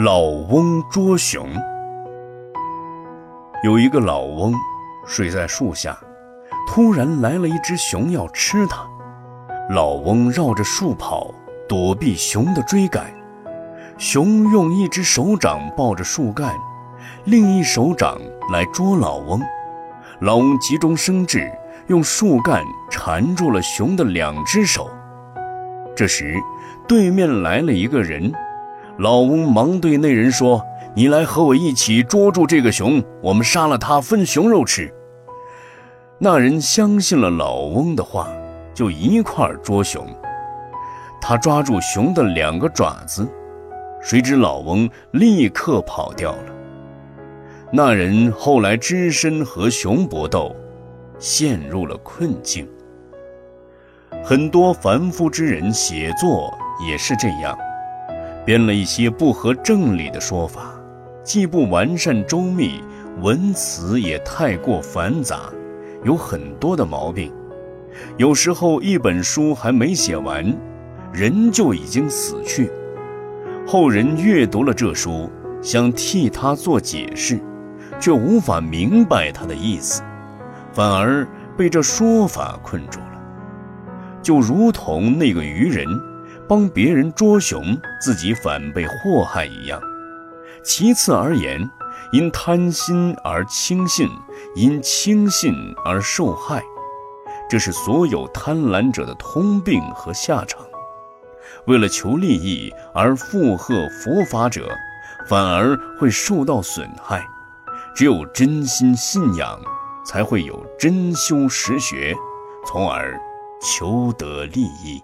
老翁捉熊。有一个老翁睡在树下，突然来了一只熊要吃他。老翁绕着树跑，躲避熊的追赶。熊用一只手掌抱着树干，另一手掌来捉老翁。老翁急中生智，用树干缠住了熊的两只手。这时，对面来了一个人。老翁忙对那人说：“你来和我一起捉住这个熊，我们杀了它分熊肉吃。”那人相信了老翁的话，就一块捉熊。他抓住熊的两个爪子，谁知老翁立刻跑掉了。那人后来只身和熊搏斗，陷入了困境。很多凡夫之人写作也是这样。编了一些不合正理的说法，既不完善周密，文辞也太过繁杂，有很多的毛病。有时候一本书还没写完，人就已经死去。后人阅读了这书，想替他做解释，却无法明白他的意思，反而被这说法困住了。就如同那个愚人。帮别人捉熊，自己反被祸害一样。其次而言，因贪心而轻信，因轻信而受害，这是所有贪婪者的通病和下场。为了求利益而附和佛法者，反而会受到损害。只有真心信仰，才会有真修实学，从而求得利益。